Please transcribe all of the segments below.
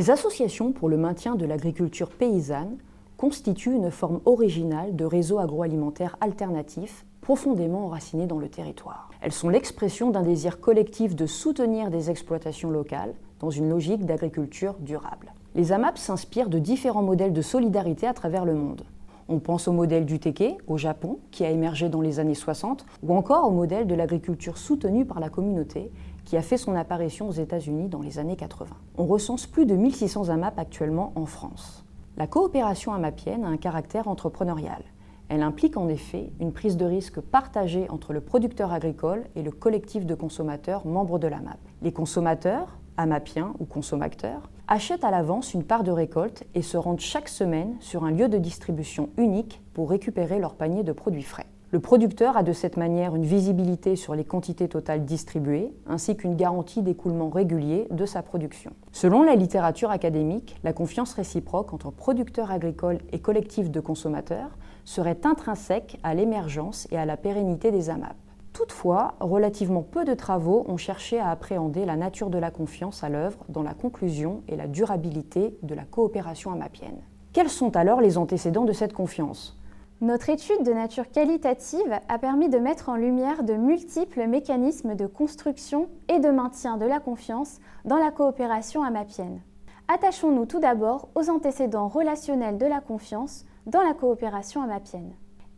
Les associations pour le maintien de l'agriculture paysanne constituent une forme originale de réseau agroalimentaire alternatif profondément enraciné dans le territoire. Elles sont l'expression d'un désir collectif de soutenir des exploitations locales dans une logique d'agriculture durable. Les AMAP s'inspirent de différents modèles de solidarité à travers le monde. On pense au modèle du Teke au Japon, qui a émergé dans les années 60, ou encore au modèle de l'agriculture soutenue par la communauté, qui a fait son apparition aux États-Unis dans les années 80. On recense plus de 1600 AMAP actuellement en France. La coopération amapienne a un caractère entrepreneurial. Elle implique en effet une prise de risque partagée entre le producteur agricole et le collectif de consommateurs membres de l'AMAP. Les consommateurs, amapiens ou consommateurs, achètent à l'avance une part de récolte et se rendent chaque semaine sur un lieu de distribution unique pour récupérer leur panier de produits frais. Le producteur a de cette manière une visibilité sur les quantités totales distribuées, ainsi qu'une garantie d'écoulement régulier de sa production. Selon la littérature académique, la confiance réciproque entre producteurs agricoles et collectifs de consommateurs serait intrinsèque à l'émergence et à la pérennité des AMAP. Toutefois, relativement peu de travaux ont cherché à appréhender la nature de la confiance à l'œuvre dans la conclusion et la durabilité de la coopération amapienne. Quels sont alors les antécédents de cette confiance? Notre étude de nature qualitative a permis de mettre en lumière de multiples mécanismes de construction et de maintien de la confiance dans la coopération amapienne. Attachons-nous tout d'abord aux antécédents relationnels de la confiance dans la coopération amapienne.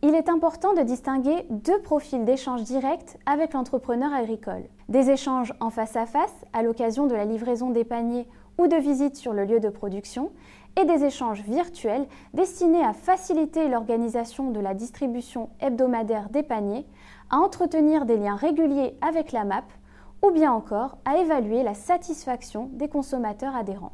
Il est important de distinguer deux profils d'échanges directs avec l'entrepreneur agricole. Des échanges en face à face à l'occasion de la livraison des paniers ou de visites sur le lieu de production et des échanges virtuels destinés à faciliter l'organisation de la distribution hebdomadaire des paniers, à entretenir des liens réguliers avec la MAP ou bien encore à évaluer la satisfaction des consommateurs adhérents.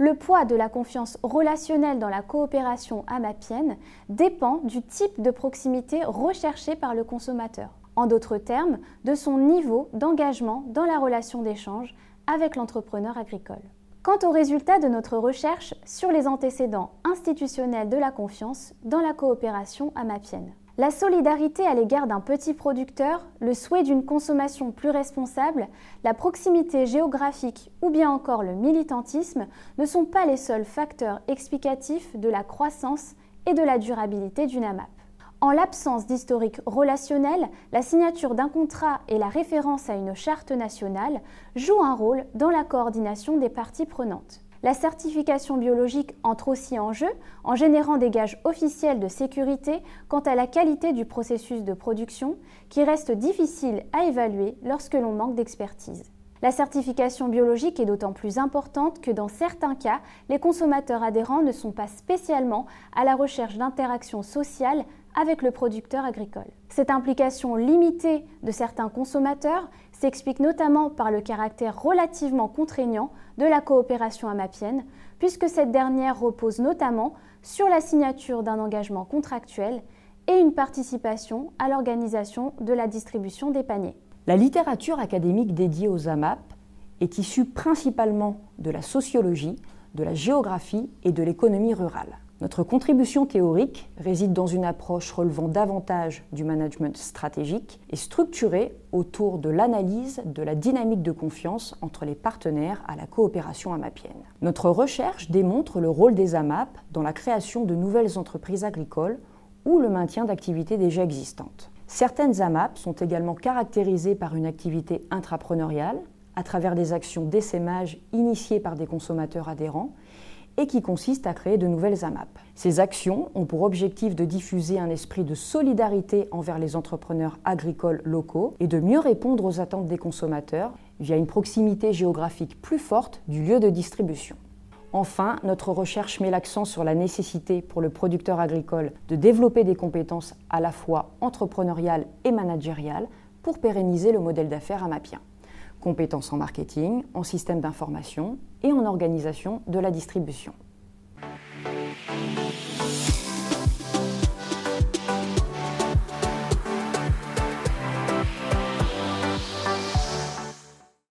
Le poids de la confiance relationnelle dans la coopération amapienne dépend du type de proximité recherché par le consommateur. En d'autres termes, de son niveau d'engagement dans la relation d'échange avec l'entrepreneur agricole. Quant aux résultats de notre recherche sur les antécédents institutionnels de la confiance dans la coopération amapienne. La solidarité à l'égard d'un petit producteur, le souhait d'une consommation plus responsable, la proximité géographique ou bien encore le militantisme ne sont pas les seuls facteurs explicatifs de la croissance et de la durabilité d'une AMAP. En l'absence d'historique relationnel, la signature d'un contrat et la référence à une charte nationale jouent un rôle dans la coordination des parties prenantes. La certification biologique entre aussi en jeu en générant des gages officiels de sécurité quant à la qualité du processus de production qui reste difficile à évaluer lorsque l'on manque d'expertise. La certification biologique est d'autant plus importante que dans certains cas, les consommateurs adhérents ne sont pas spécialement à la recherche d'interactions sociales avec le producteur agricole. Cette implication limitée de certains consommateurs s'explique notamment par le caractère relativement contraignant de la coopération amapienne, puisque cette dernière repose notamment sur la signature d'un engagement contractuel et une participation à l'organisation de la distribution des paniers. La littérature académique dédiée aux AMAP est issue principalement de la sociologie, de la géographie et de l'économie rurale. Notre contribution théorique réside dans une approche relevant davantage du management stratégique et structurée autour de l'analyse de la dynamique de confiance entre les partenaires à la coopération amapienne. Notre recherche démontre le rôle des AMAP dans la création de nouvelles entreprises agricoles ou le maintien d'activités déjà existantes. Certaines AMAP sont également caractérisées par une activité intrapreneuriale à travers des actions d'essaimage initiées par des consommateurs adhérents et qui consiste à créer de nouvelles AMAP. Ces actions ont pour objectif de diffuser un esprit de solidarité envers les entrepreneurs agricoles locaux et de mieux répondre aux attentes des consommateurs via une proximité géographique plus forte du lieu de distribution. Enfin, notre recherche met l'accent sur la nécessité pour le producteur agricole de développer des compétences à la fois entrepreneuriales et managériales pour pérenniser le modèle d'affaires amapien compétences en marketing, en système d'information et en organisation de la distribution.